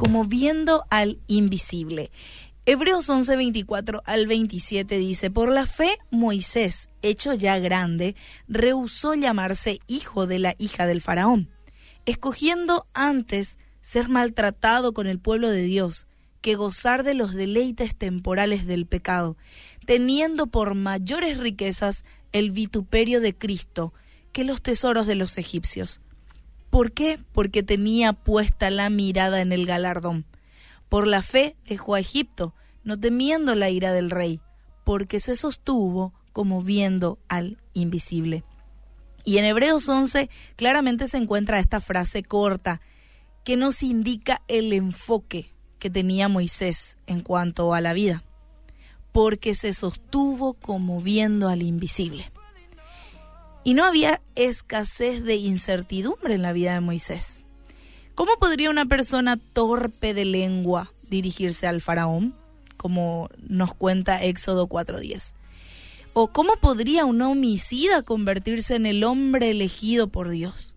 como viendo al invisible. Hebreos 11, 24 al 27 dice, por la fe Moisés, hecho ya grande, rehusó llamarse hijo de la hija del faraón, escogiendo antes ser maltratado con el pueblo de Dios que gozar de los deleites temporales del pecado, teniendo por mayores riquezas el vituperio de Cristo que los tesoros de los egipcios. ¿Por qué? Porque tenía puesta la mirada en el galardón. Por la fe dejó a Egipto, no temiendo la ira del rey, porque se sostuvo como viendo al invisible. Y en Hebreos 11 claramente se encuentra esta frase corta que nos indica el enfoque que tenía Moisés en cuanto a la vida, porque se sostuvo como viendo al invisible. Y no había escasez de incertidumbre en la vida de Moisés. ¿Cómo podría una persona torpe de lengua dirigirse al faraón, como nos cuenta Éxodo 4.10? ¿O cómo podría un homicida convertirse en el hombre elegido por Dios?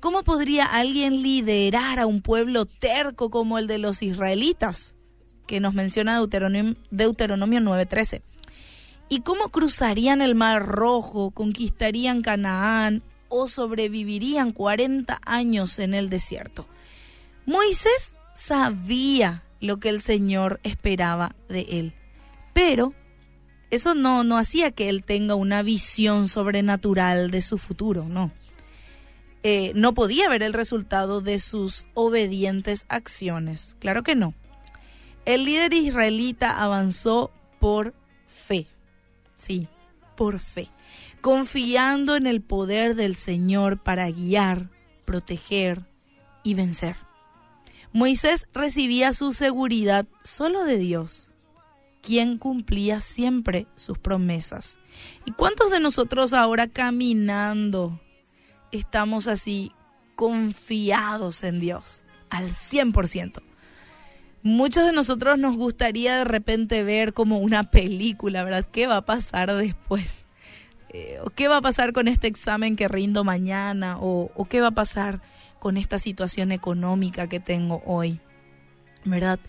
¿Cómo podría alguien liderar a un pueblo terco como el de los israelitas? Que nos menciona Deuteronomio, Deuteronomio 9:13. ¿Y cómo cruzarían el Mar Rojo, conquistarían Canaán o sobrevivirían 40 años en el desierto? Moisés sabía lo que el Señor esperaba de él, pero eso no, no hacía que él tenga una visión sobrenatural de su futuro, no. Eh, no podía ver el resultado de sus obedientes acciones. Claro que no. El líder israelita avanzó por fe. Sí, por fe. Confiando en el poder del Señor para guiar, proteger y vencer. Moisés recibía su seguridad solo de Dios, quien cumplía siempre sus promesas. ¿Y cuántos de nosotros ahora caminando estamos así confiados en Dios al 100%. Muchos de nosotros nos gustaría de repente ver como una película, ¿verdad? ¿Qué va a pasar después? Eh, ¿O qué va a pasar con este examen que rindo mañana? ¿O, ¿O qué va a pasar con esta situación económica que tengo hoy? ¿Verdad?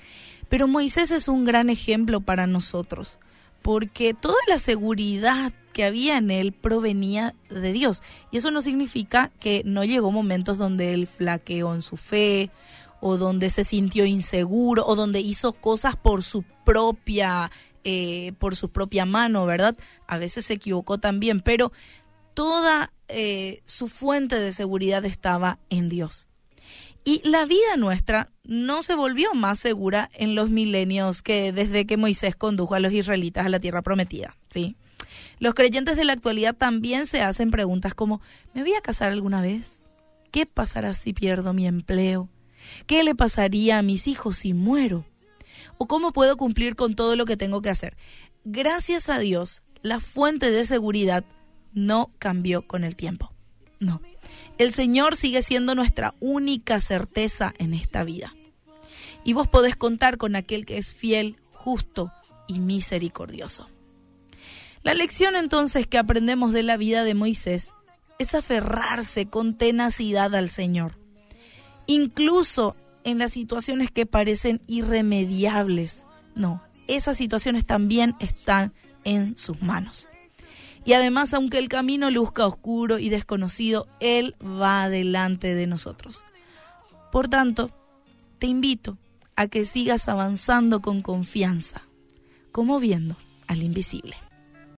Pero Moisés es un gran ejemplo para nosotros, porque toda la seguridad que había en él provenía de Dios. Y eso no significa que no llegó momentos donde él flaqueó en su fe, o donde se sintió inseguro, o donde hizo cosas por su propia, eh, por su propia mano, ¿verdad? A veces se equivocó también, pero toda eh, su fuente de seguridad estaba en Dios. Y la vida nuestra no se volvió más segura en los milenios que desde que Moisés condujo a los israelitas a la tierra prometida, ¿sí? Los creyentes de la actualidad también se hacen preguntas como, ¿me voy a casar alguna vez? ¿Qué pasará si pierdo mi empleo? ¿Qué le pasaría a mis hijos si muero? ¿O cómo puedo cumplir con todo lo que tengo que hacer? Gracias a Dios, la fuente de seguridad no cambió con el tiempo. No. El Señor sigue siendo nuestra única certeza en esta vida. Y vos podés contar con aquel que es fiel, justo y misericordioso. La lección entonces que aprendemos de la vida de Moisés es aferrarse con tenacidad al Señor, incluso en las situaciones que parecen irremediables. No, esas situaciones también están en sus manos. Y además, aunque el camino luzca oscuro y desconocido, Él va delante de nosotros. Por tanto, te invito a que sigas avanzando con confianza, como viendo al invisible.